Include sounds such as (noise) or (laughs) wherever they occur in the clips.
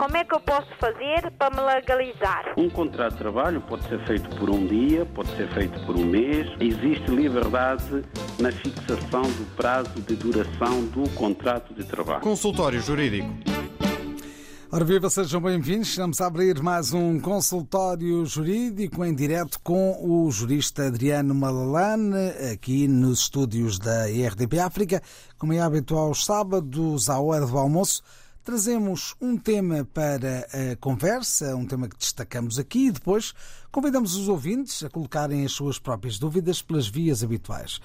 como é que eu posso fazer para me legalizar? Um contrato de trabalho pode ser feito por um dia, pode ser feito por um mês. Existe liberdade na fixação do prazo de duração do contrato de trabalho. Consultório Jurídico. Ora viva, sejam bem-vindos. Estamos a abrir mais um consultório jurídico em direto com o jurista Adriano Malalane, aqui nos estúdios da RDP África. Como é habitual aos sábados, à hora do almoço, trazemos um tema para a conversa, um tema que destacamos aqui e depois convidamos os ouvintes a colocarem as suas próprias dúvidas pelas vias habituais,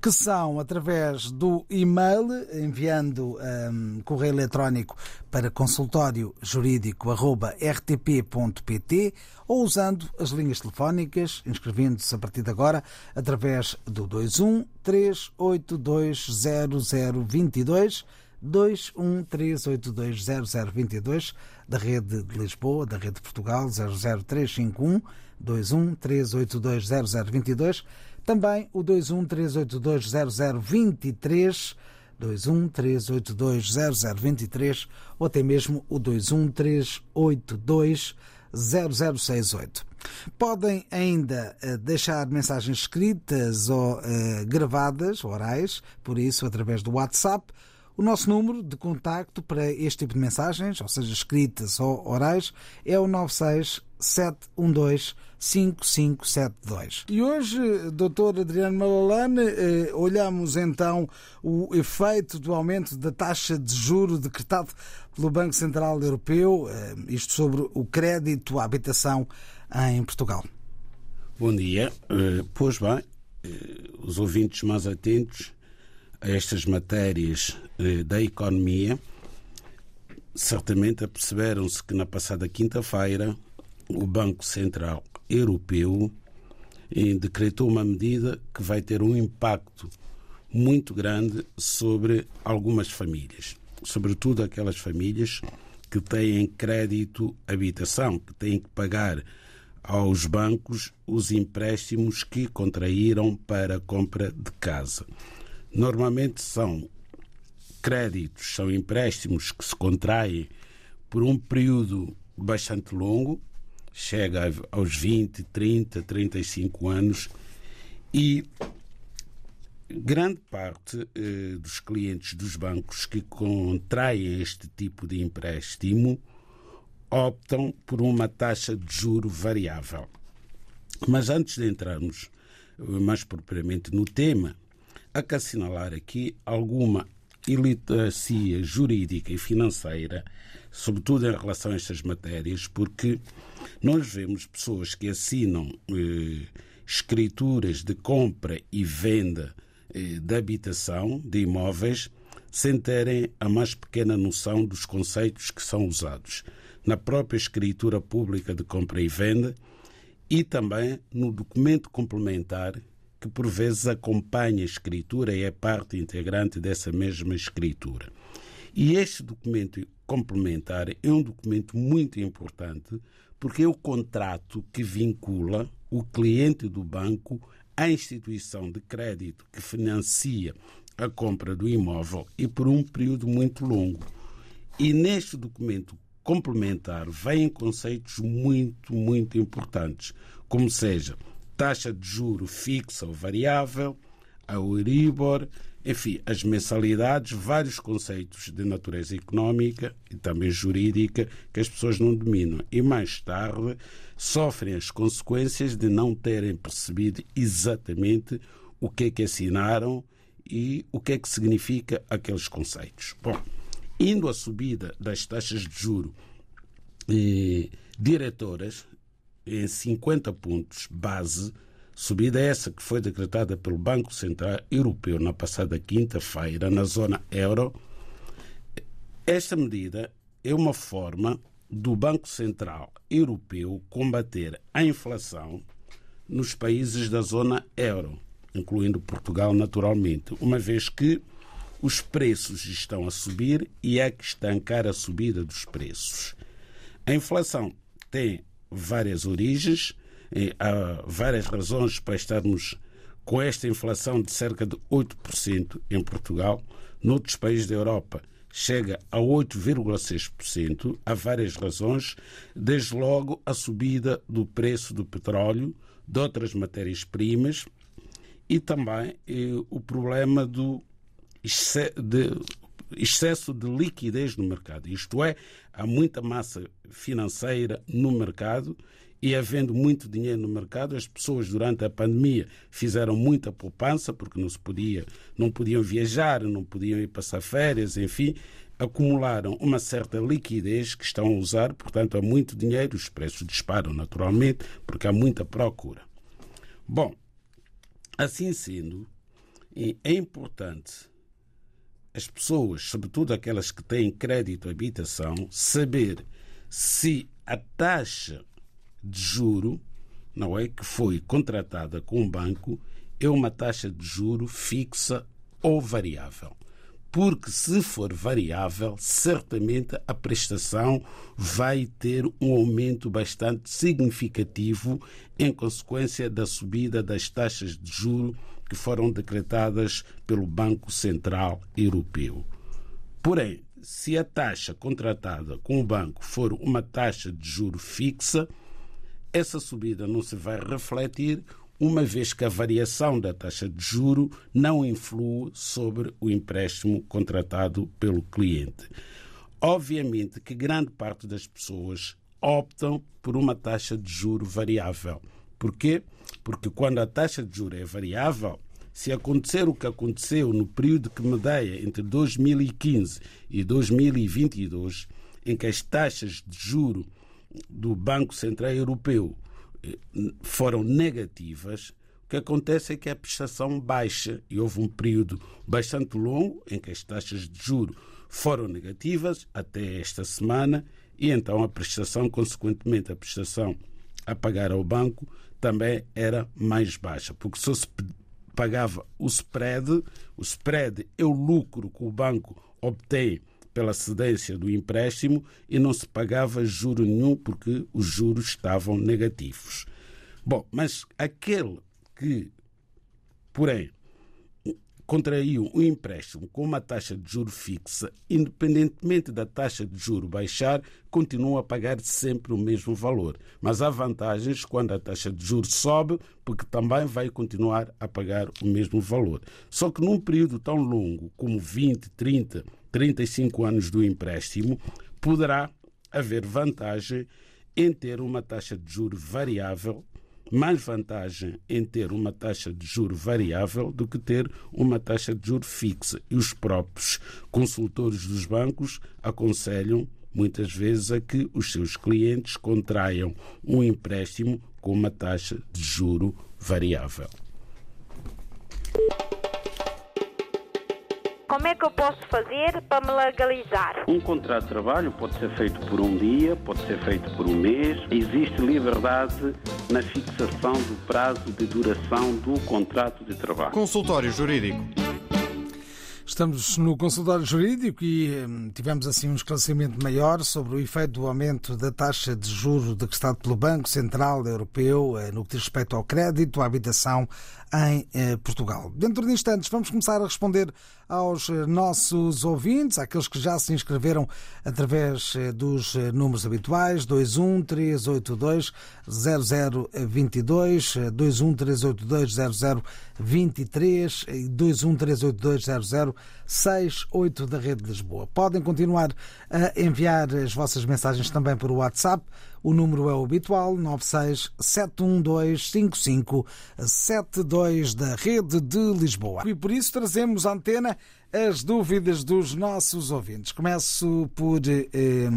que são através do e-mail, enviando um, correio eletrónico para consultóriojurídico.rtp.pt ou usando as linhas telefónicas, inscrevendo-se a partir de agora através do 21 382 0022 213820022 da rede de Lisboa, da rede de Portugal 00351 213820022 também o 213820023 213820023 ou até mesmo o 21382 0068. Podem ainda deixar mensagens escritas ou uh, gravadas, orais, por isso através do WhatsApp o nosso número de contacto para este tipo de mensagens, ou seja, escritas ou orais, é o 96712 5572. E hoje, Dr. Adriano Malalane, eh, olhamos então o efeito do aumento da taxa de juro decretado pelo Banco Central Europeu, eh, isto sobre o crédito à habitação em Portugal. Bom dia. Pois bem, os ouvintes mais atentos a estas matérias eh, da economia, certamente aperceberam-se que na passada quinta-feira o Banco Central Europeu eh, decretou uma medida que vai ter um impacto muito grande sobre algumas famílias, sobretudo aquelas famílias que têm crédito habitação, que têm que pagar aos bancos os empréstimos que contraíram para a compra de casa. Normalmente são créditos, são empréstimos que se contraem por um período bastante longo, chega aos 20, 30, 35 anos e grande parte eh, dos clientes dos bancos que contraem este tipo de empréstimo optam por uma taxa de juro variável. Mas antes de entrarmos mais propriamente no tema, há que assinalar aqui alguma iliteracia jurídica e financeira, sobretudo em relação a estas matérias, porque nós vemos pessoas que assinam eh, escrituras de compra e venda eh, de habitação, de imóveis, sem terem a mais pequena noção dos conceitos que são usados na própria escritura pública de compra e venda e também no documento complementar que por vezes acompanha a escritura e é parte integrante dessa mesma escritura. E este documento complementar é um documento muito importante porque é o contrato que vincula o cliente do banco à instituição de crédito que financia a compra do imóvel e por um período muito longo. E neste documento complementar vêm conceitos muito, muito importantes, como seja taxa de juro fixa ou variável, a Euribor, enfim, as mensalidades, vários conceitos de natureza económica e também jurídica que as pessoas não dominam. E mais tarde sofrem as consequências de não terem percebido exatamente o que é que assinaram e o que é que significa aqueles conceitos. Bom, indo à subida das taxas de juro eh, diretoras, em 50 pontos base, subida essa que foi decretada pelo Banco Central Europeu na passada quinta-feira na zona euro. Esta medida é uma forma do Banco Central Europeu combater a inflação nos países da zona euro, incluindo Portugal naturalmente, uma vez que os preços estão a subir e há que estancar a subida dos preços. A inflação tem várias origens, há várias razões para estarmos com esta inflação de cerca de 8% em Portugal. Noutros países da Europa chega a 8,6%. Há várias razões, desde logo a subida do preço do petróleo, de outras matérias-primas e também eh, o problema do de excesso de liquidez no mercado. Isto é, há muita massa financeira no mercado e havendo muito dinheiro no mercado, as pessoas durante a pandemia fizeram muita poupança porque não se podia, não podiam viajar, não podiam ir passar férias, enfim, acumularam uma certa liquidez que estão a usar, portanto há muito dinheiro, os preços disparam naturalmente porque há muita procura. Bom, assim sendo, é importante as pessoas, sobretudo aquelas que têm crédito à habitação, saber se a taxa de juro, não é que foi contratada com o banco, é uma taxa de juro fixa ou variável. Porque se for variável, certamente a prestação vai ter um aumento bastante significativo em consequência da subida das taxas de juro que foram decretadas pelo Banco Central Europeu. Porém, se a taxa contratada com o banco for uma taxa de juro fixa, essa subida não se vai refletir, uma vez que a variação da taxa de juro não influi sobre o empréstimo contratado pelo cliente. Obviamente que grande parte das pessoas optam por uma taxa de juro variável. Porquê? Porque quando a taxa de juros é variável, se acontecer o que aconteceu no período que medeia entre 2015 e 2022, em que as taxas de juro do Banco Central Europeu eh, foram negativas, o que acontece é que a prestação baixa. E houve um período bastante longo em que as taxas de juro foram negativas até esta semana e então a prestação, consequentemente, a prestação a pagar ao banco também era mais baixa, porque só se pagava o spread, o spread é o lucro que o banco obtém pela cedência do empréstimo e não se pagava juro nenhum porque os juros estavam negativos. Bom, mas aquele que, porém, contraiu um empréstimo com uma taxa de juro fixa, independentemente da taxa de juro baixar, continua a pagar sempre o mesmo valor. Mas há vantagens quando a taxa de juro sobe, porque também vai continuar a pagar o mesmo valor. Só que num período tão longo como 20, 30, 35 anos do empréstimo, poderá haver vantagem em ter uma taxa de juro variável mais vantagem em ter uma taxa de juro variável do que ter uma taxa de juro fixa. E os próprios consultores dos bancos aconselham muitas vezes a que os seus clientes contraiam um empréstimo com uma taxa de juro variável. Como é que eu posso fazer para me legalizar? Um contrato de trabalho pode ser feito por um dia, pode ser feito por um mês. Existe liberdade na fixação do prazo de duração do contrato de trabalho. Consultório Jurídico. Estamos no consultório jurídico e hum, tivemos assim um esclarecimento maior sobre o efeito do aumento da taxa de juro decretado pelo Banco Central Europeu eh, no que diz respeito ao crédito, à habitação em eh, Portugal. Dentro de instantes vamos começar a responder aos eh, nossos ouvintes, àqueles que já se inscreveram através eh, dos números habituais 21 382 0022, 21 382 0023 e 21 382 0068 da Rede de Lisboa. Podem continuar a enviar as vossas mensagens também por WhatsApp o número é o habitual, 967125572 da Rede de Lisboa. E por isso trazemos à antena as dúvidas dos nossos ouvintes. Começo por eh,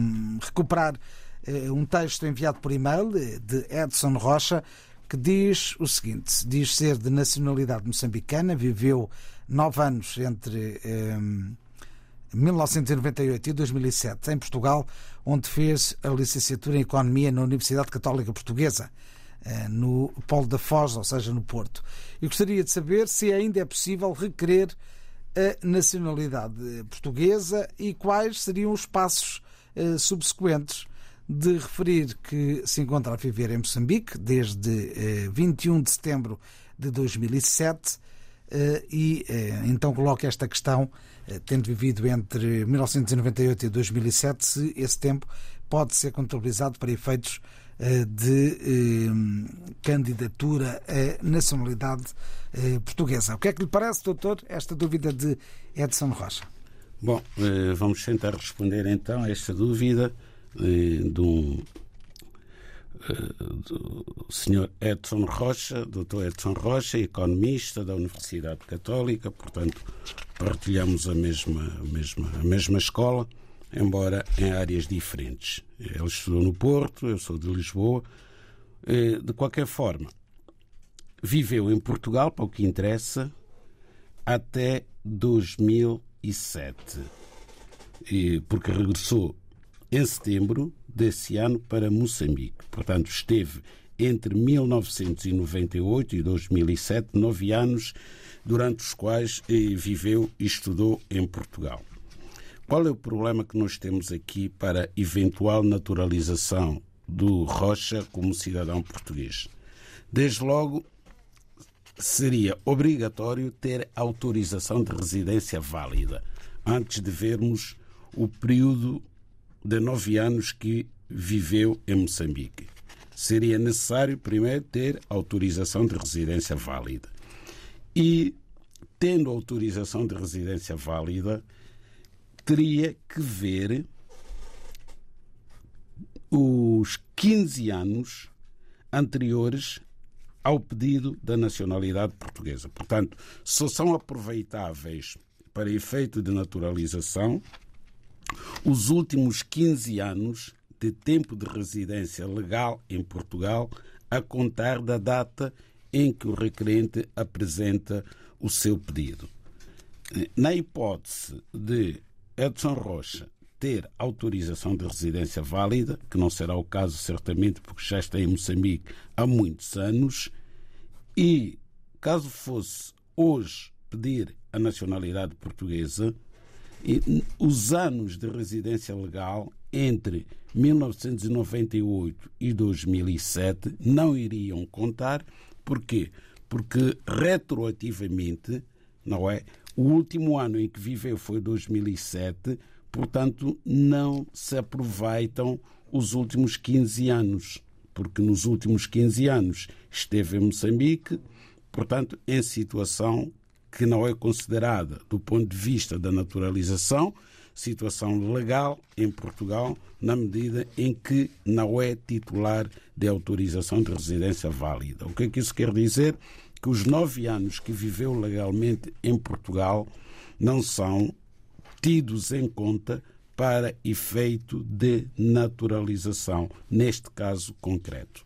recuperar eh, um texto enviado por e-mail eh, de Edson Rocha que diz o seguinte: diz ser de nacionalidade moçambicana, viveu nove anos entre. Eh, 1998 e 2007 em Portugal, onde fez a licenciatura em Economia na Universidade Católica Portuguesa, eh, no Polo da Foz, ou seja, no Porto. E gostaria de saber se ainda é possível requerer a nacionalidade portuguesa e quais seriam os passos eh, subsequentes de referir que se encontra a viver em Moçambique desde 21 eh, de setembro de 2007 e então coloca esta questão, tendo vivido entre 1998 e 2007, se esse tempo pode ser contabilizado para efeitos de candidatura à nacionalidade portuguesa. O que é que lhe parece, doutor, esta dúvida de Edson Rocha? Bom, vamos tentar responder então a esta dúvida de um do Sr. Edson Rocha, Dr. Edson Rocha, economista da Universidade Católica, portanto, partilhamos a mesma, a mesma, a mesma escola, embora em áreas diferentes. Ele estudou no Porto, eu sou de Lisboa. De qualquer forma, viveu em Portugal, para o que interessa, até 2007, porque regressou em setembro desse ano para Moçambique. Portanto, esteve entre 1998 e 2007, nove anos, durante os quais eh, viveu e estudou em Portugal. Qual é o problema que nós temos aqui para eventual naturalização do Rocha como cidadão português? Desde logo, seria obrigatório ter autorização de residência válida antes de vermos o período de nove anos que viveu em Moçambique. Seria necessário primeiro ter autorização de residência válida. E, tendo autorização de residência válida, teria que ver os 15 anos anteriores ao pedido da nacionalidade portuguesa. Portanto, só são aproveitáveis para efeito de naturalização os últimos 15 anos de tempo de residência legal em Portugal a contar da data em que o requerente apresenta o seu pedido. Na hipótese de Edson Rocha ter autorização de residência válida, que não será o caso certamente porque já está em Moçambique há muitos anos, e caso fosse hoje pedir a nacionalidade portuguesa, os anos de residência legal entre 1998 e 2007 não iriam contar. Porquê? Porque retroativamente, não é? O último ano em que viveu foi 2007, portanto, não se aproveitam os últimos 15 anos, porque nos últimos 15 anos esteve em Moçambique, portanto, em situação que não é considerada, do ponto de vista da naturalização, situação legal em Portugal, na medida em que não é titular de autorização de residência válida. O que é que isso quer dizer? Que os nove anos que viveu legalmente em Portugal não são tidos em conta para efeito de naturalização, neste caso concreto.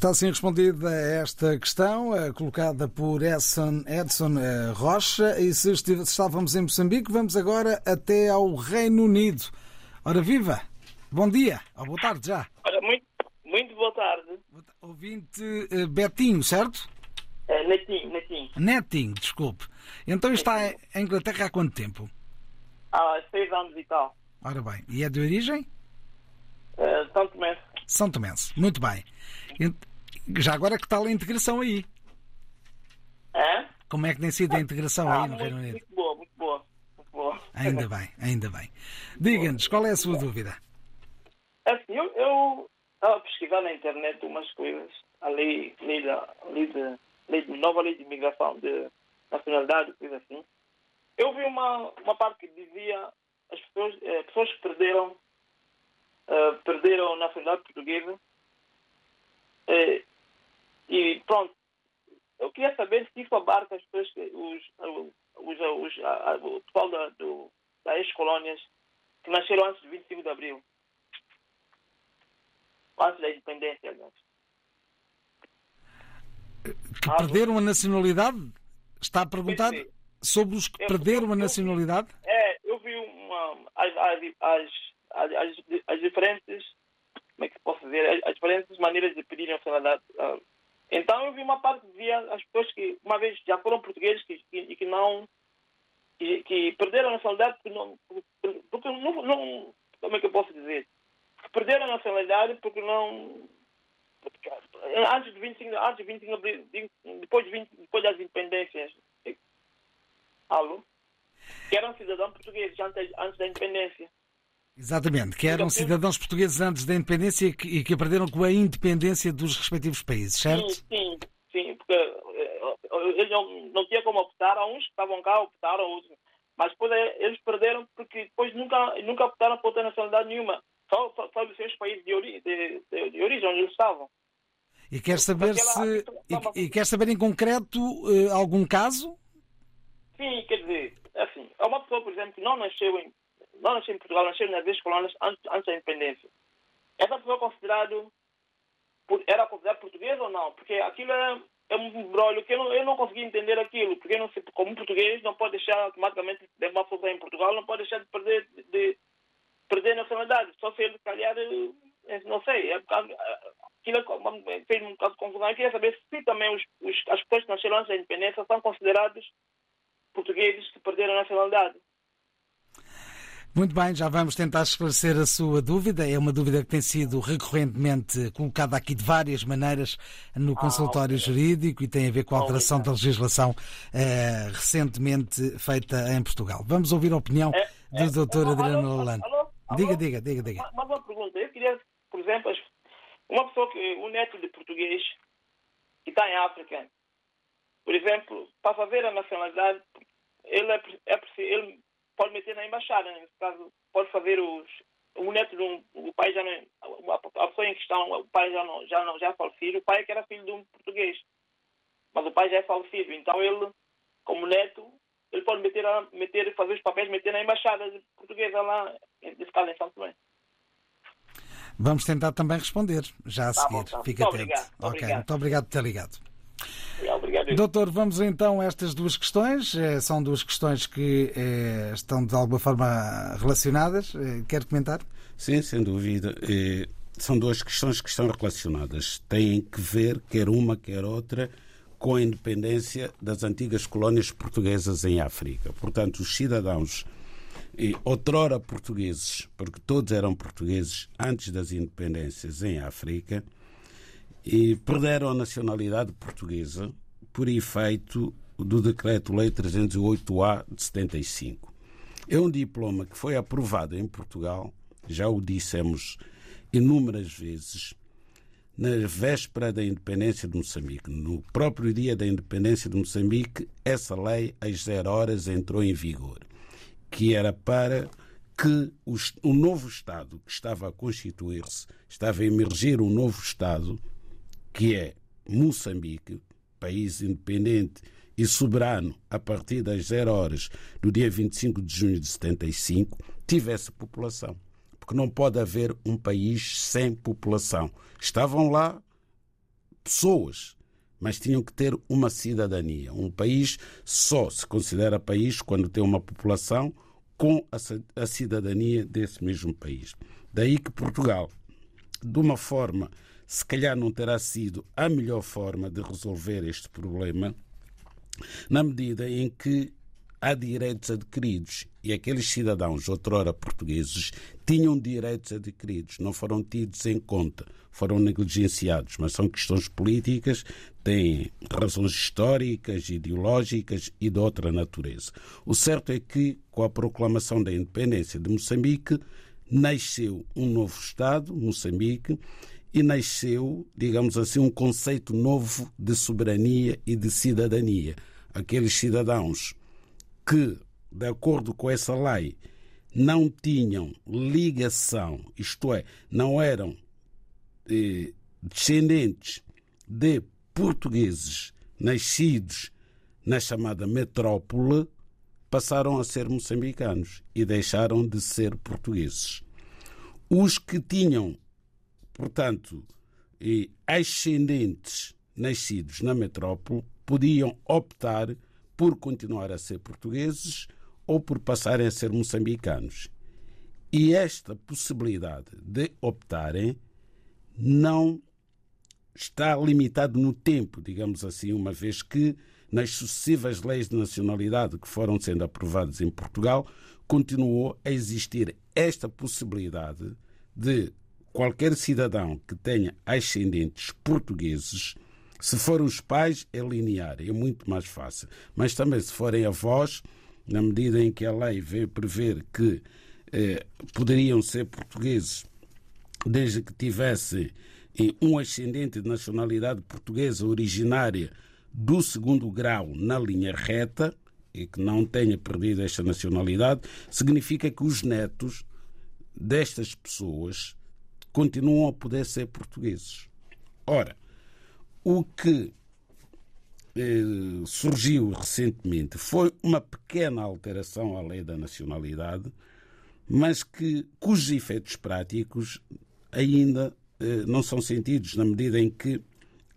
Está assim respondida esta questão, eh, colocada por Edson, Edson eh, Rocha. E se estávamos em Moçambique, vamos agora até ao Reino Unido. Ora, viva! Bom dia, ou boa tarde já. Ora, muito, muito boa tarde. Ouvinte uh, Betinho, certo? É, Netinho, Netinho. Netinho, desculpe. Então está em Inglaterra há quanto tempo? Há seis anos e tal. Ora bem, e é de origem? Uh, São Tomé. São Tomense, muito bem. Já agora que tal a integração aí? É? Como é que tem sido a integração ah, aí no Reino Unido? Muito boa, muito boa. Muito boa. Ainda bem, ainda bem. Diga-nos, qual é a sua dúvida? Assim, eu, eu estava a pesquisar na internet umas coisas, a lei, lei, da, lei, de, lei de, nova lei de imigração, de nacionalidade, coisa assim. Eu vi uma, uma parte que dizia as pessoas, eh, pessoas que perderam Uh, perderam a nacionalidade portuguesa. Uh, e pronto, eu queria saber se isso abarca as pessoas, os, os, os, a, a, o pessoal da, do, das ex-colônias que nasceram antes de 25 de abril. Antes da independência, aliás. Que perderam a nacionalidade? Está a perguntar? Sim, Sobre os que eu, perderam eu, a nacionalidade? é, eu vi uma, as, as, as, as, as diferentes, como é que posso dizer, as, diferentes maneiras de pedir nacionalidade. Então eu vi uma parte, via as pessoas que uma vez já foram portugueses e que, que, não que, que, perderam a nacionalidade porque não, porque não, não como é que eu posso dizer? Perderam a nacionalidade porque não antes de 25, antes de 25 abril, depois, de 20, depois das independências, alô? Que eram cidadãos portugueses antes, antes da independência. Exatamente, que eram cidadãos portugueses antes da independência e que, e que aprenderam com a independência dos respectivos países, certo? Sim, sim, sim porque eh, eles não, não tinham como optar, há uns que estavam cá, optaram, outros. Mas depois eh, eles perderam porque depois nunca, nunca optaram por outra nacionalidade nenhuma. Só, só, só dos seus países de, ori, de, de, de origem, onde eles estavam. E quer saber se. E, e, quer saber em concreto uh, algum caso? Sim, quer dizer, assim, é uma pessoa, por exemplo, que não nasceu em, não nasceu em Portugal, nasceu nas duas colônias antes, antes da independência. Essa pessoa é considerado, era considerada portuguesa ou não? Porque aquilo é, é um brolho que eu não, eu não consegui entender aquilo, porque não sei, como português não pode deixar automaticamente de uma pessoa em Portugal, não pode deixar de perder de, de perder nacionalidade, só se ele calhar, eh, não sei, é, aquilo é fez um caso de confusão. Eu queria saber se também os, os, as pessoas que nasceram antes da independência são considerados portugueses que perderam a nacionalidade. Muito bem, já vamos tentar esclarecer a sua dúvida. É uma dúvida que tem sido recorrentemente colocada aqui de várias maneiras no ah, consultório okay. jurídico e tem a ver com a alteração da legislação eh, recentemente feita em Portugal. Vamos ouvir a opinião é, do é, Dr. Adriano Lalano. Diga, diga, diga, diga. Uma, uma pergunta. Eu queria, por exemplo, uma pessoa que, um neto de português que está em África, por exemplo, para fazer a nacionalidade, ele, é, é, ele pode meter na embaixada, nesse caso, pode fazer os. O neto de um. O pai já não. A pessoa em questão, o pai já não, já não já é falecido, o pai é que era filho de um português. Mas o pai já é falecido, então ele, como neto, ele pode meter, meter fazer os papéis, meter na embaixada portuguesa lá, nesse caso em São Tomé. Vamos tentar também responder já a tá seguir. Bom, tá. Fica muito atento. Obrigado, ok, obrigado. muito obrigado por ter ligado. Obrigado. Doutor, vamos então a estas duas questões. Eh, são duas questões que eh, estão de alguma forma relacionadas. Eh, quer comentar? Sim, sem dúvida. São duas questões que estão relacionadas. Têm que ver, quer uma, quer outra, com a independência das antigas colónias portuguesas em África. Portanto, os cidadãos, outrora portugueses, porque todos eram portugueses antes das independências em África, e perderam a nacionalidade portuguesa por efeito do Decreto-Lei 308-A de 75. É um diploma que foi aprovado em Portugal, já o dissemos inúmeras vezes, na véspera da independência de Moçambique. No próprio dia da independência de Moçambique, essa lei, às zero horas, entrou em vigor, que era para que o, novo Estado que estava a constituir-se, estava a emergir um novo Estado, que é Moçambique, país independente e soberano a partir das zero horas do dia 25 de junho de 75, tivesse população. Porque não pode haver um país sem população. Estavam lá pessoas, mas tinham que ter uma cidadania. Um país só se considera país quando tem uma população com a cidadania desse mesmo país. Daí que Portugal, de uma forma se calhar não terá sido a melhor forma de resolver este problema, na medida em que há direitos adquiridos e aqueles cidadãos, outrora portugueses, tinham direitos adquiridos, não foram tidos em conta, foram negligenciados, mas são questões políticas, têm razões históricas, ideológicas e de outra natureza. O certo é que, com a proclamação da independência de Moçambique, nasceu um novo Estado, Moçambique, e nasceu, digamos assim, um conceito novo de soberania e de cidadania. Aqueles cidadãos que, de acordo com essa lei, não tinham ligação, isto é, não eram eh, descendentes de portugueses nascidos na chamada metrópole, passaram a ser moçambicanos e deixaram de ser portugueses. Os que tinham Portanto, ascendentes nascidos na metrópole podiam optar por continuar a ser portugueses ou por passarem a ser moçambicanos. E esta possibilidade de optarem não está limitado no tempo, digamos assim, uma vez que nas sucessivas leis de nacionalidade que foram sendo aprovadas em Portugal, continuou a existir esta possibilidade de qualquer cidadão que tenha ascendentes portugueses, se forem os pais, é linear, é muito mais fácil. Mas também se forem avós, na medida em que a lei veio prever que eh, poderiam ser portugueses desde que tivessem eh, um ascendente de nacionalidade portuguesa originária do segundo grau na linha reta e que não tenha perdido esta nacionalidade, significa que os netos destas pessoas continuam a poder ser portugueses. Ora, o que eh, surgiu recentemente foi uma pequena alteração à lei da nacionalidade, mas que cujos efeitos práticos ainda eh, não são sentidos na medida em que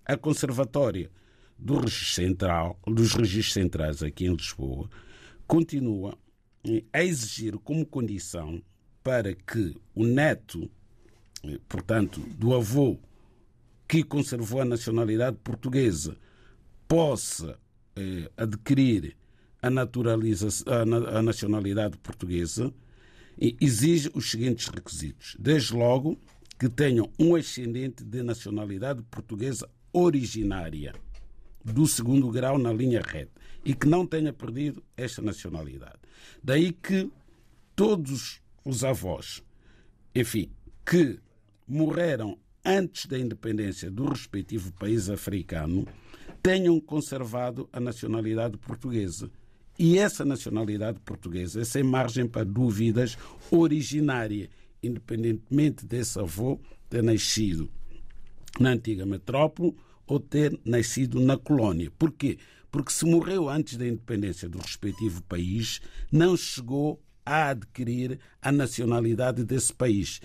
a conservatória do registro central, dos registros centrais aqui em Lisboa, continua eh, a exigir como condição para que o neto, portanto, do avô que conservou a nacionalidade portuguesa, possa eh, adquirir a, naturalização, a, a nacionalidade portuguesa, exige os seguintes requisitos. Desde logo, que tenham um ascendente de nacionalidade portuguesa originária do segundo grau na linha reta e que não tenha perdido esta nacionalidade. Daí que todos os avós, enfim, que morreram antes da independência do respectivo país africano tenham conservado a nacionalidade portuguesa. E essa nacionalidade portuguesa é sem margem para dúvidas originária, independentemente desse avô ter nascido na antiga metrópole ou ter nascido na colónia. Porquê? Porque se morreu antes da independência do respectivo país, não chegou a adquirir a nacionalidade desse país.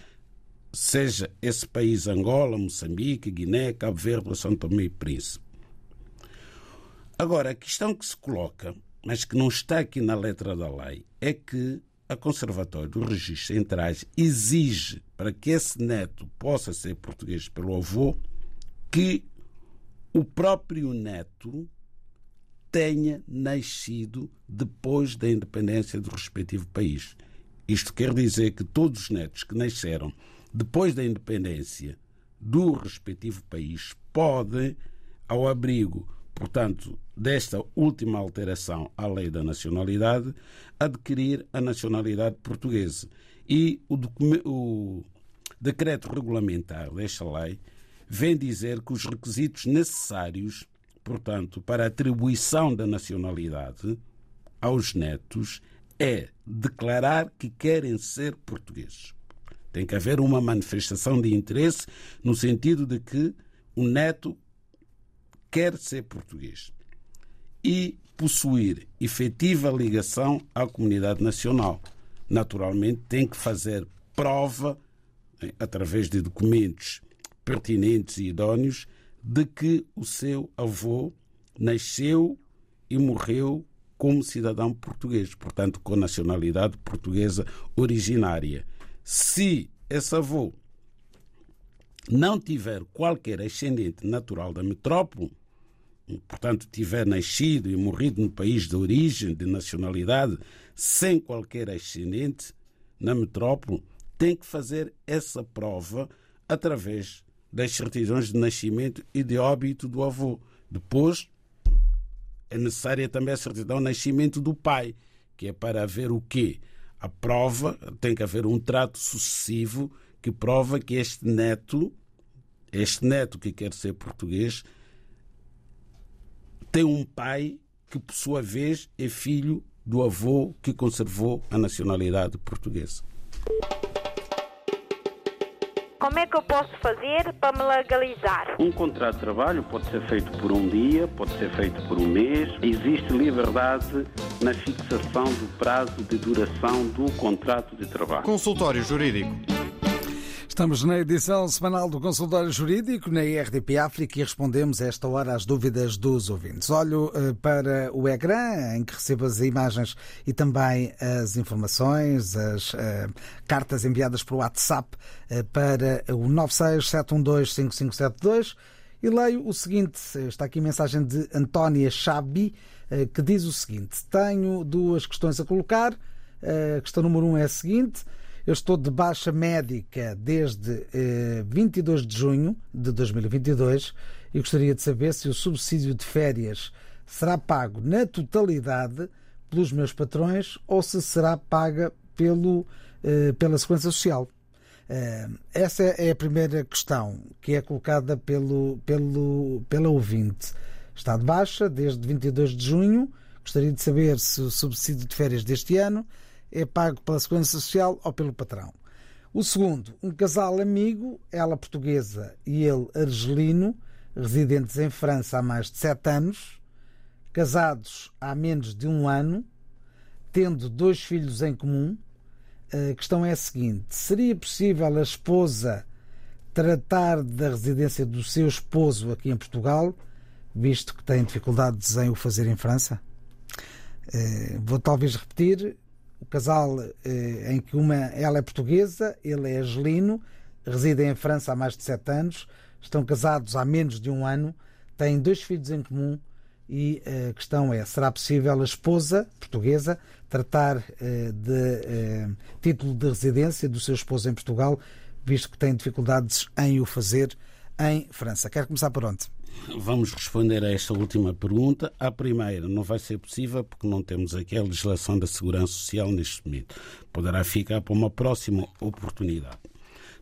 Seja esse país Angola, Moçambique, Guiné, Cabo Verde ou São Tomé e Príncipe. Agora, a questão que se coloca, mas que não está aqui na letra da lei, é que a Conservatória dos Registros Centrais exige, para que esse neto possa ser português pelo avô, que o próprio neto tenha nascido depois da independência do respectivo país. Isto quer dizer que todos os netos que nasceram depois da independência do respectivo país podem, ao abrigo, portanto, desta última alteração à lei da nacionalidade, adquirir a nacionalidade portuguesa. E o, o decreto regulamentar desta lei vem dizer que os requisitos necessários, portanto, para a atribuição da nacionalidade aos netos é declarar que querem ser portugueses. Tem que haver uma manifestação de interesse no sentido de que o neto quer ser português e possuir efetiva ligação à comunidade nacional. Naturalmente, tem que fazer prova, eh, através de documentos pertinentes e idóneos de que o seu avô nasceu e morreu como cidadão português, portanto, com nacionalidade portuguesa originária. Se esse avô não tiver qualquer ascendente natural da metrópole, portanto, tiver nascido e morrido no país de origem, de nacionalidade, sem qualquer ascendente na metrópole, tem que fazer essa prova através das certidões de nascimento e de óbito do avô. Depois, é necessária também a certidão de nascimento do pai, que é para haver o quê? A prova, tem que haver um trato sucessivo que prova que este neto, este neto que quer ser português, tem um pai que, por sua vez, é filho do avô que conservou a nacionalidade portuguesa. Como é que eu posso fazer para me legalizar? Um contrato de trabalho pode ser feito por um dia, pode ser feito por um mês. Existe liberdade na fixação do prazo de duração do contrato de trabalho. Consultório Jurídico. Estamos na edição semanal do Consultório Jurídico na IRDP África e respondemos a esta hora às dúvidas dos ouvintes. Olho eh, para o ecrã em que recebo as imagens e também as informações, as uh, cartas enviadas por WhatsApp uh, para o 967125572 e leio o seguinte, está aqui a mensagem de Antónia Chabi uh, que diz o seguinte, tenho duas questões a colocar, a questão número um é a seguinte... Eu estou de baixa médica desde eh, 22 de junho de 2022 e gostaria de saber se o subsídio de férias será pago na totalidade pelos meus patrões ou se será paga pelo, eh, pela Segurança Social. Eh, essa é a primeira questão que é colocada pelo, pelo, pela ouvinte. Está de baixa desde 22 de junho. Gostaria de saber se o subsídio de férias deste ano é pago pela Segurança Social ou pelo patrão. O segundo, um casal amigo, ela portuguesa e ele argelino, residentes em França há mais de sete anos, casados há menos de um ano, tendo dois filhos em comum. A questão é a seguinte: seria possível a esposa tratar da residência do seu esposo aqui em Portugal, visto que tem dificuldades em o fazer em França? Eh, vou talvez repetir: o casal eh, em que uma ela é portuguesa, ele é argelino, residem em França há mais de sete anos, estão casados há menos de um ano, têm dois filhos em comum e a questão é: será possível a esposa portuguesa tratar eh, de eh, título de residência do seu esposo em Portugal, visto que tem dificuldades em o fazer em França? Quer começar por onde? Vamos responder a esta última pergunta. A primeira não vai ser possível porque não temos aqui a legislação da Segurança Social neste momento. Poderá ficar para uma próxima oportunidade.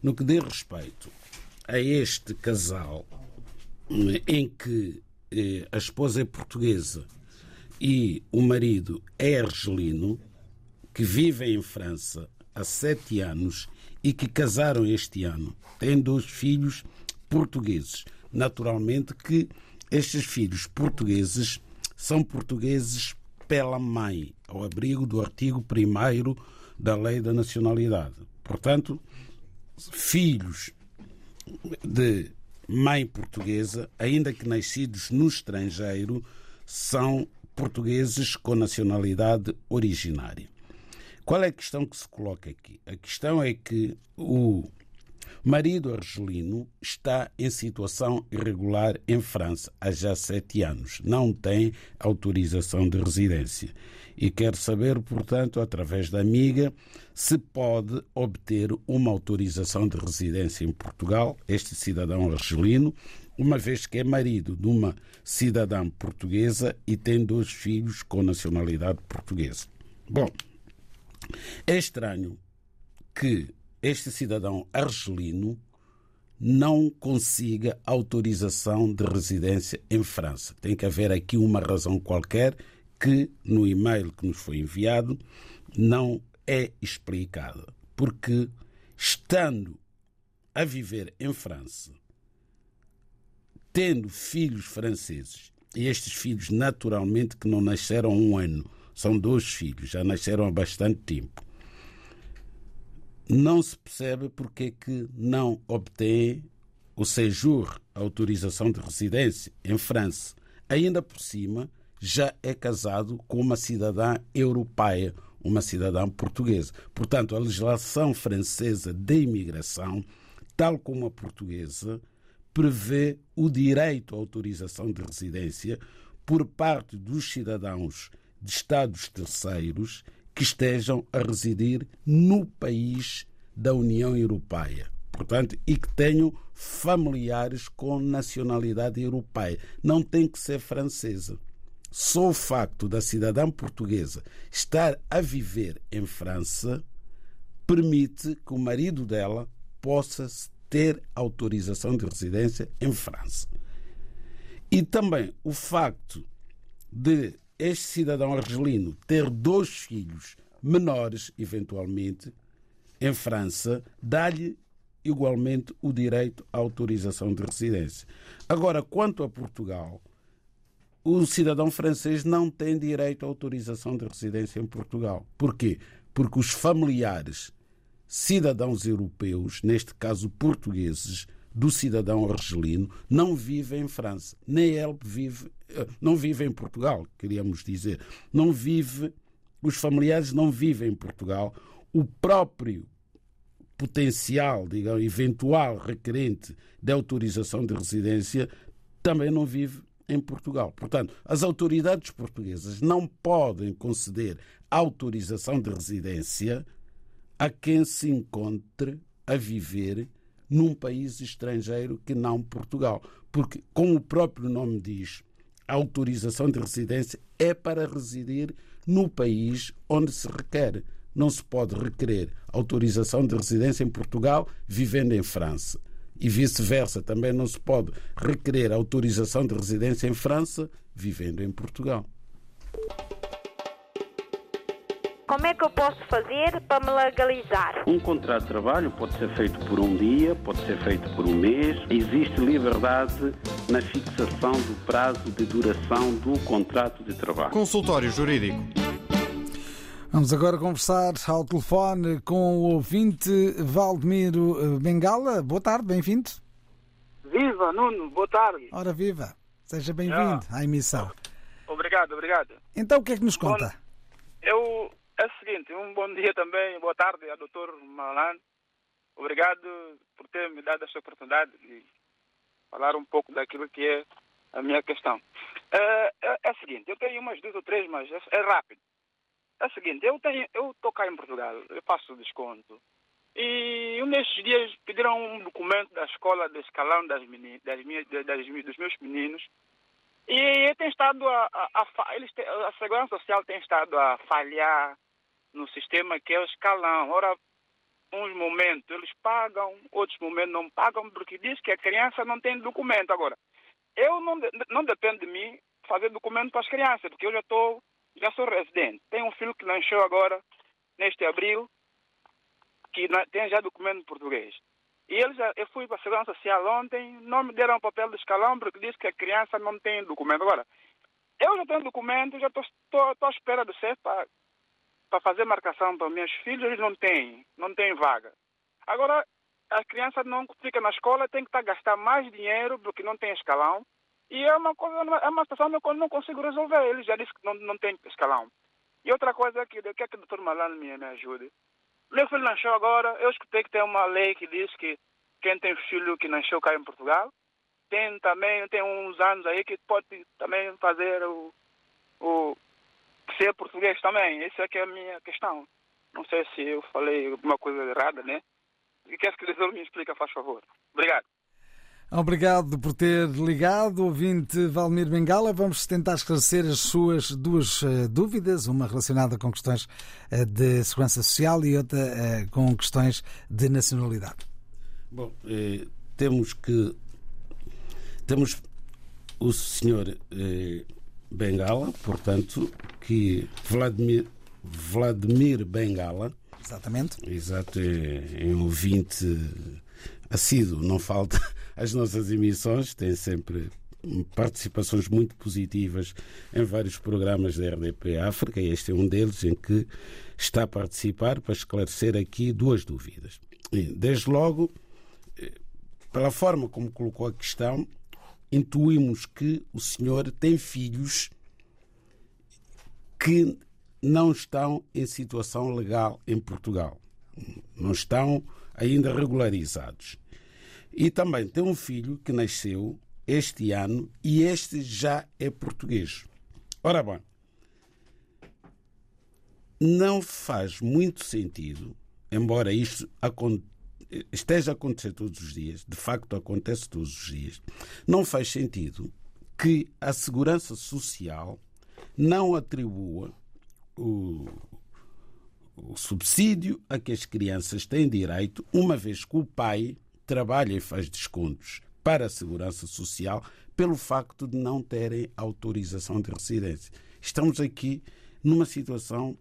No que diz respeito a este casal em que eh, a esposa é portuguesa e o marido é argelino, que vivem em França há sete anos e que casaram este ano, têm dois filhos portugueses naturalmente que estes filhos portugueses são portugueses pela mãe, ao abrigo do artigo 1 da Lei da Nacionalidade. Portanto, filhos de mãe portuguesa, ainda que nascidos no estrangeiro, são portugueses com nacionalidade originária. Qual é a questão que se coloca aqui? A questão é que o Marido argelino está em situação irregular em França há já sete anos. Não tem autorização de residência. E quer saber, portanto, através da amiga, se pode obter uma autorização de residência em Portugal, este cidadão argelino, uma vez que é marido de uma cidadã portuguesa e tem dois filhos com nacionalidade portuguesa. Bom, é estranho que este cidadão argelino não consiga autorização de residência em França. Tem que haver aqui uma razão qualquer que no e-mail que nos foi enviado não é explicada. Porque estando a viver em França, tendo filhos franceses, e estes filhos naturalmente que não nasceram um ano, são dois filhos, já nasceram há bastante tempo não se percebe porque é que não obtém o séjour, a autorização de residência em França. Ainda por cima, já é casado com uma cidadã europeia, uma cidadã portuguesa. Portanto, a legislação francesa de imigração, tal como a portuguesa, prevê o direito à autorização de residência por parte dos cidadãos de Estados terceiros que estejam a residir no país da União Europeia. Portanto, e que tenham familiares com nacionalidade europeia. Não tem que ser francesa. Só o facto da cidadã portuguesa estar a viver em França permite que o marido dela possa ter autorização de residência em França. E também o facto de este cidadão argelino ter dois filhos menores, eventualmente, em França, dá-lhe igualmente o direito à autorização de residência. Agora, quanto a Portugal, o cidadão francês não tem direito à autorização de residência em Portugal. Porquê? Porque os familiares cidadãos europeus, neste caso portugueses, do cidadão argelino, não vive em França. Nem ele vive, eh, não vive em Portugal, queríamos dizer. Não vive, os familiares não vivem em Portugal. O próprio potencial, digamos, eventual requerente de autorização de residência também não vive em Portugal. Portanto, as autoridades portuguesas não podem conceder autorização de residência a quem se encontre a viver num país estrangeiro que não Portugal. Porque, como o próprio nome diz, a autorização de residência é para residir no país onde se requer. Não se pode requerer autorização de residência em Portugal vivendo em França. E vice-versa, também não se pode requerer autorização de residência em França vivendo em Portugal. Como é que eu posso fazer para me legalizar? Um contrato de trabalho pode ser feito por um dia, pode ser feito por um mês. Existe liberdade na fixação do prazo de duração do contrato de trabalho. Consultório Jurídico. Vamos agora conversar ao telefone com o ouvinte Valdemiro Bengala. Boa tarde, bem-vindo. Viva, Nuno, boa tarde. Ora, viva. Seja bem-vindo à emissão. Obrigado, obrigado. Então, o que é que nos conta? Bom, eu, é o seguinte, um bom dia também, boa tarde ao Dr. Malan. Obrigado por ter me dado esta oportunidade de falar um pouco daquilo que é a minha questão. É, é, é o seguinte, eu tenho umas duas ou três, mas é, é rápido. É o seguinte, eu tenho, eu estou cá em Portugal, eu faço desconto. E um desses dias pediram um documento da escola de escalão das meninas, das minhas, das, dos meus meninos. E tem estado a, a, a, eles a Segurança Social tem estado a falhar no sistema que é o escalão. Ora, uns momentos eles pagam, outros momentos não pagam, porque diz que a criança não tem documento. Agora, eu não, não depende de mim fazer documento para as crianças, porque eu já estou já sou residente. Tenho um filho que nasceu agora, neste abril, que tem já documento português. E eles, eu fui para a Segurança Social ontem, não me deram papel de escalão porque disse que a criança não tem documento. Agora, eu já tenho documento, já estou à espera do CEF para, para fazer marcação para meus filhos, eles não têm, não têm vaga. Agora, a criança não fica na escola, tem que estar a gastar mais dinheiro porque não tem escalão. E é uma coisa, é uma situação que eu não consigo resolver. Ele já disse que não, não tem escalão. E outra coisa que, que é que o doutor Malano me, me ajude. Meu filho nasceu agora, eu escutei que tem uma lei que diz que quem tem filho que nasceu cá em Portugal, tem também, tem uns anos aí que pode também fazer o, o ser português também. Essa é que é a minha questão. Não sei se eu falei alguma coisa errada, né? E quer que o doutor me explica, faz favor. Obrigado. Obrigado por ter ligado, ouvinte Valmir Bengala. Vamos tentar esclarecer as suas duas uh, dúvidas, uma relacionada com questões uh, de segurança social e outra uh, com questões de nacionalidade. Bom, eh, temos que temos o senhor Bengala, portanto, que Vladimir Vladimir Bengala. Exatamente. Exato, é, é um ouvinte assíduo, não falta (laughs) as nossas emissões, têm sempre participações muito positivas em vários programas da RDP África e este é um deles em que está a participar para esclarecer aqui duas dúvidas. Desde logo, eh, pela forma como colocou a questão, intuímos que o senhor tem filhos que não estão em situação legal em Portugal. Não estão ainda regularizados. E também tem um filho que nasceu este ano e este já é português. Ora bem, não faz muito sentido, embora isto esteja a acontecer todos os dias, de facto acontece todos os dias, não faz sentido que a Segurança Social não atribua o, o subsídio a que as crianças têm direito, uma vez que o pai trabalha e faz descontos para a segurança social pelo facto de não terem autorização de residência. Estamos aqui numa situação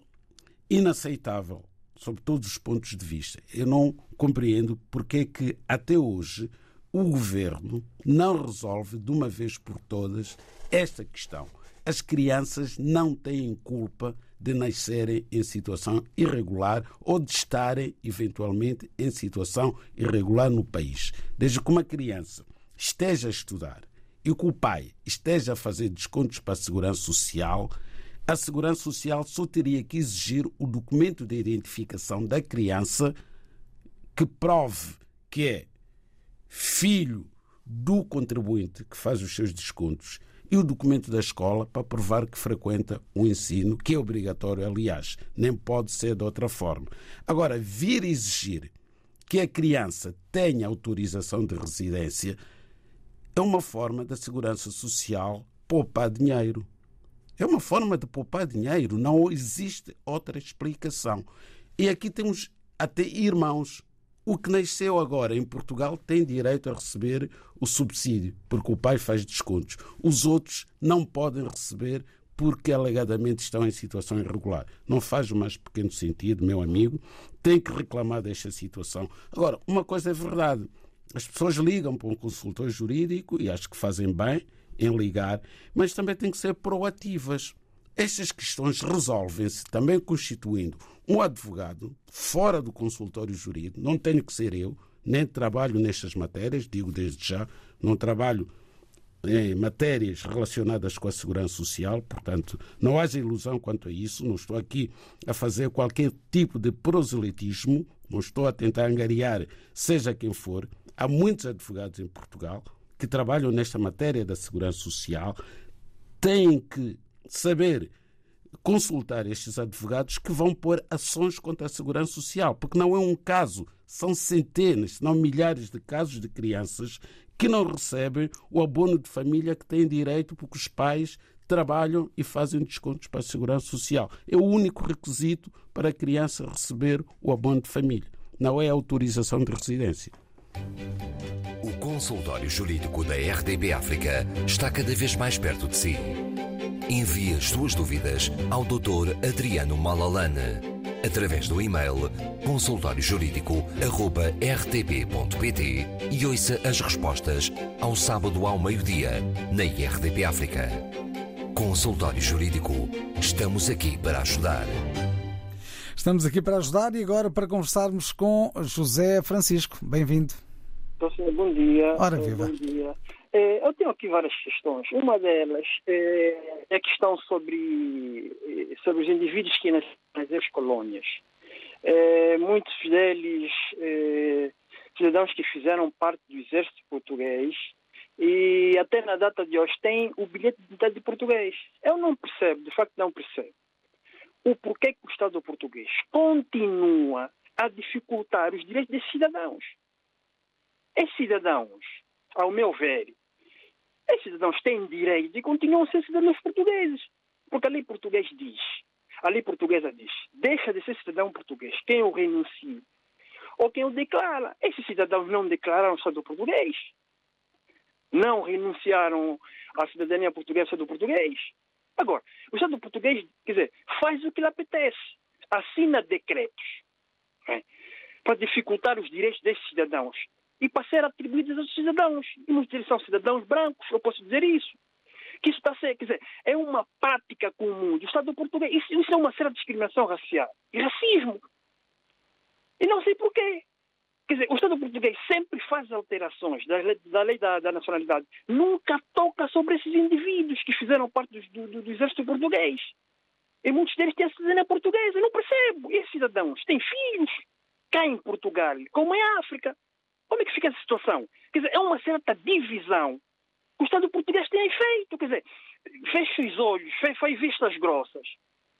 inaceitável sob todos os pontos de vista. Eu não compreendo porque é que até hoje o governo não resolve de uma vez por todas esta questão. As crianças não têm culpa de nascerem em situação irregular ou de estarem, eventualmente, em situação irregular no país. Desde que uma criança esteja a estudar e que o pai esteja a fazer descontos para a segurança social, a segurança social só teria que exigir o documento de identificação da criança que prove que é filho do contribuinte que faz os seus descontos e o documento da escola para provar que frequenta o ensino, que é obrigatório, aliás, nem pode ser de outra forma. Agora, vir exigir que a criança tenha autorização de residência é uma forma da segurança social poupar dinheiro. É uma forma de poupar dinheiro, não existe outra explicação. E aqui temos até irmãos o que nasceu agora em Portugal tem direito a receber o subsídio, porque o pai faz descontos. Os outros não podem receber porque alegadamente estão em situação irregular. Não faz o mais pequeno sentido, meu amigo. Tem que reclamar desta situação. Agora, uma coisa é verdade. As pessoas ligam para um consultor jurídico e acho que fazem bem em ligar, mas também têm que ser proativas. Estas questões resolvem-se também constituindo um advogado fora do consultório jurídico, não tenho que ser eu, nem trabalho nestas matérias, digo desde já, não trabalho em matérias relacionadas com a segurança social, portanto, não haja ilusão quanto a isso, não estou aqui a fazer qualquer tipo de proselitismo, não estou a tentar angariar seja quem for. Há muitos advogados em Portugal que trabalham nesta matéria da segurança social, têm que saber consultar estes advogados que vão pôr ações contra a segurança social, porque não é um caso, são centenas, se não milhares de casos de crianças que não recebem o abono de família que têm direito porque os pais trabalham e fazem descontos para a segurança social. É o único requisito para a criança receber o abono de família, não é a autorização de residência. Consultório jurídico da RDB África está cada vez mais perto de si. Envie as suas dúvidas ao Dr. Adriano Malalane através do e-mail consultóriojurídico.rtp.pt e ouça as respostas ao sábado ao meio-dia na RDP África. Consultório Jurídico. Estamos aqui para ajudar. Estamos aqui para ajudar e agora para conversarmos com José Francisco. Bem-vindo. Bom dia. Ora, viva. Bom dia. É, eu tenho aqui várias questões. Uma delas é, é a questão sobre, sobre os indivíduos que nasceram nas ex-colônias. Muitos deles, cidadãos que fizeram parte do exército português e até na data de hoje têm o bilhete de identidade de português. Eu não percebo, de facto não percebo, o porquê que o Estado português continua a dificultar os direitos desses cidadãos. Esses cidadãos, ao meu ver, esses cidadãos têm direito e continuam a ser cidadãos portugueses. Porque a lei portuguesa diz, a lei portuguesa diz, deixa de ser cidadão português quem o renuncia ou quem o declara. Esses cidadãos não declararam o Estado português. Não renunciaram à cidadania portuguesa do português. Agora, o Estado português, quer dizer, faz o que lhe apetece. Assina decretos né, para dificultar os direitos desses cidadãos e para ser atribuídos aos cidadãos. E muitos deles são cidadãos brancos, eu posso dizer isso. Que isso está a ser, quer dizer, é uma prática comum do Estado português. Isso, isso é uma séria discriminação racial e racismo. E não sei porquê. Quer dizer, o Estado português sempre faz alterações da lei, da, lei da, da, nacionalidade. Nunca toca sobre esses indivíduos que fizeram parte do, do, do exército português. E muitos deles têm a cidadania portuguesa. Eu não percebo. E esses cidadãos têm filhos cá em Portugal, como em África. Como é que fica essa situação? Quer dizer, é uma certa divisão que o Estado português tem feito. Quer dizer, fecha os olhos, faz vistas grossas.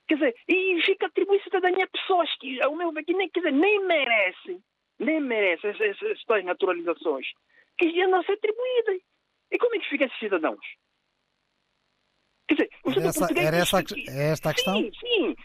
Quer dizer, e fica atribuindo cidadania a pessoas que, ao meu ver, que nem, quer dizer, nem merecem, nem merecem essas, naturalizações, que já não se atribuídas. E como é que ficam esses cidadãos? Quer dizer, o Era essa, português era essa, que- é esta a questão? Sim, sim.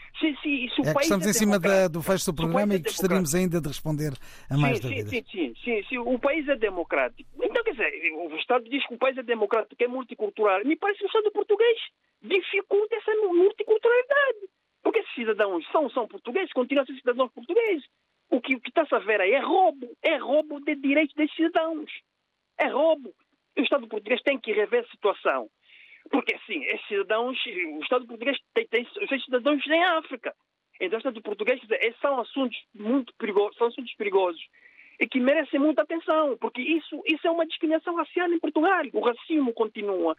Se o É que estamos em cima da- do fecho do programa país e é gostaríamos ainda de responder a mais sim, sim, dúvidas. sim, sim, sim, sim. O país é democrático. Então, quer dizer, o Estado diz que o país é democrático, que é multicultural. Me parece que o Estado português dificulta essa multiculturalidade. Porque esses cidadãos são, são portugueses, continuam a ser cidadãos portugueses. O que, o que está-se a ver aí é roubo. É roubo de direitos dos cidadãos. É roubo. O Estado português tem que rever a situação. Porque, assim, esses cidadãos, o Estado português tem, tem esses cidadãos em África. Então, o Estado português, esses são assuntos muito perigosos, são assuntos perigosos e que merecem muita atenção, porque isso, isso é uma discriminação racial em Portugal. O racismo continua.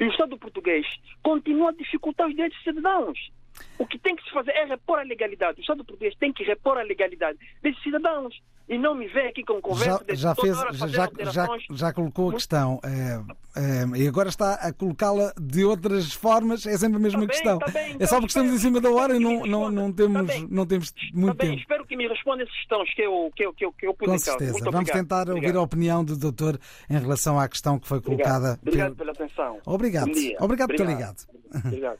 E o Estado português continua a dificultar os direitos dos cidadãos. O que tem que se fazer é repor a legalidade. O Estado português tem que repor a legalidade desses cidadãos. E não me vê aqui com conversa. Já, já fez, já, já, já, colocou a questão. É, é, e agora está a colocá-la de outras formas. É sempre a mesma tá questão. Bem, tá bem, então, é só porque estamos em cima da hora e não, não, não, temos, tá não temos muito tá tempo. Espero que me responda essas questões que eu, que eu, que eu, que eu Com certeza. Vamos obrigado. tentar obrigado. ouvir a opinião do doutor em relação à questão que foi colocada. Obrigado, obrigado pela atenção. Obrigado. Obrigado por ter ligado. Obrigado.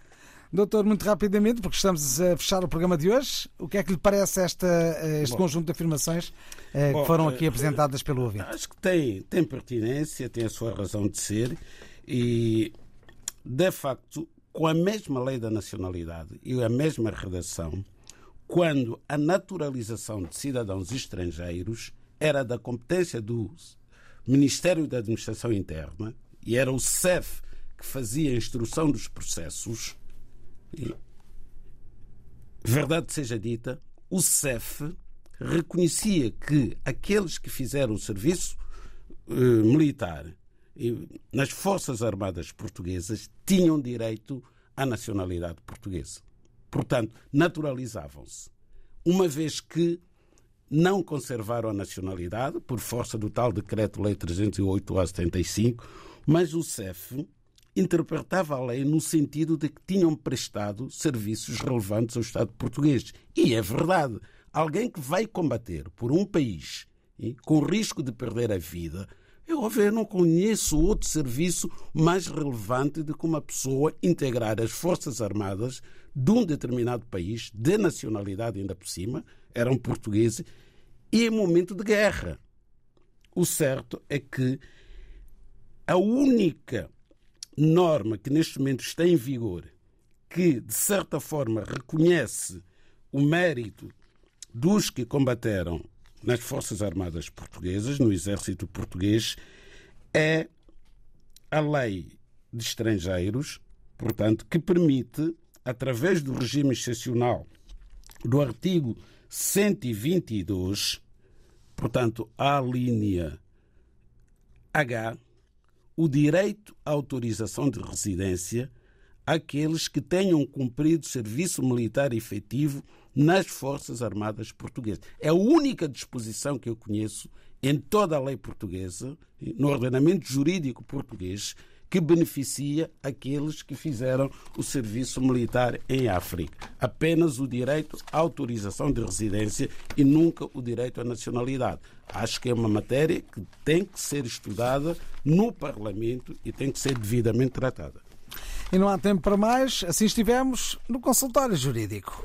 Doutor, muito rapidamente, porque estamos a fechar o programa de hoje, o que é que lhe parece esta, eh, este Bom, conjunto de afirmações eh, Bom, que foram aqui eh, apresentadas pelo ouvinte? Acho que tem, tem pertinência, tem a sua razão de ser e, de facto, com a mesma lei da nacionalidade e a mesma redação, quando a naturalização de cidadãos estrangeiros era da competência do Ministério da Administração Interna e era o CEF que fazia a instrução dos processos, verdade seja dita, o CEF reconhecia que aqueles que fizeram o serviço eh, militar nas Forças Armadas Portuguesas tinham direito à nacionalidade portuguesa. Portanto, naturalizavam-se. Uma vez que não conservaram a nacionalidade, por força do tal Decreto-Lei 308 a 75, mas o CEF interpretava a lei no sentido de que tinham prestado serviços relevantes ao Estado português. E é verdade. Alguém que vai combater por um país com risco de perder a vida, eu, eu não conheço outro serviço mais relevante do que uma pessoa integrar as Forças Armadas de um determinado país, de nacionalidade ainda por cima, eram portugueses, e em momento de guerra. O certo é que a única norma que neste momento está em vigor, que de certa forma reconhece o mérito dos que combateram nas Forças Armadas Portuguesas, no Exército Português, é a lei de estrangeiros, portanto, que permite, através do regime excepcional do artigo 122, portanto, a linha H, o direito à autorização de residência àqueles que tenham cumprido serviço militar efetivo nas Forças Armadas Portuguesas. É a única disposição que eu conheço em toda a lei portuguesa, no ordenamento jurídico português, que beneficia aqueles que fizeram o serviço militar em África. Apenas o direito à autorização de residência e nunca o direito à nacionalidade. Acho que é uma matéria que tem que ser estudada no Parlamento e tem que ser devidamente tratada. E não há tempo para mais, assim estivemos no consultório jurídico.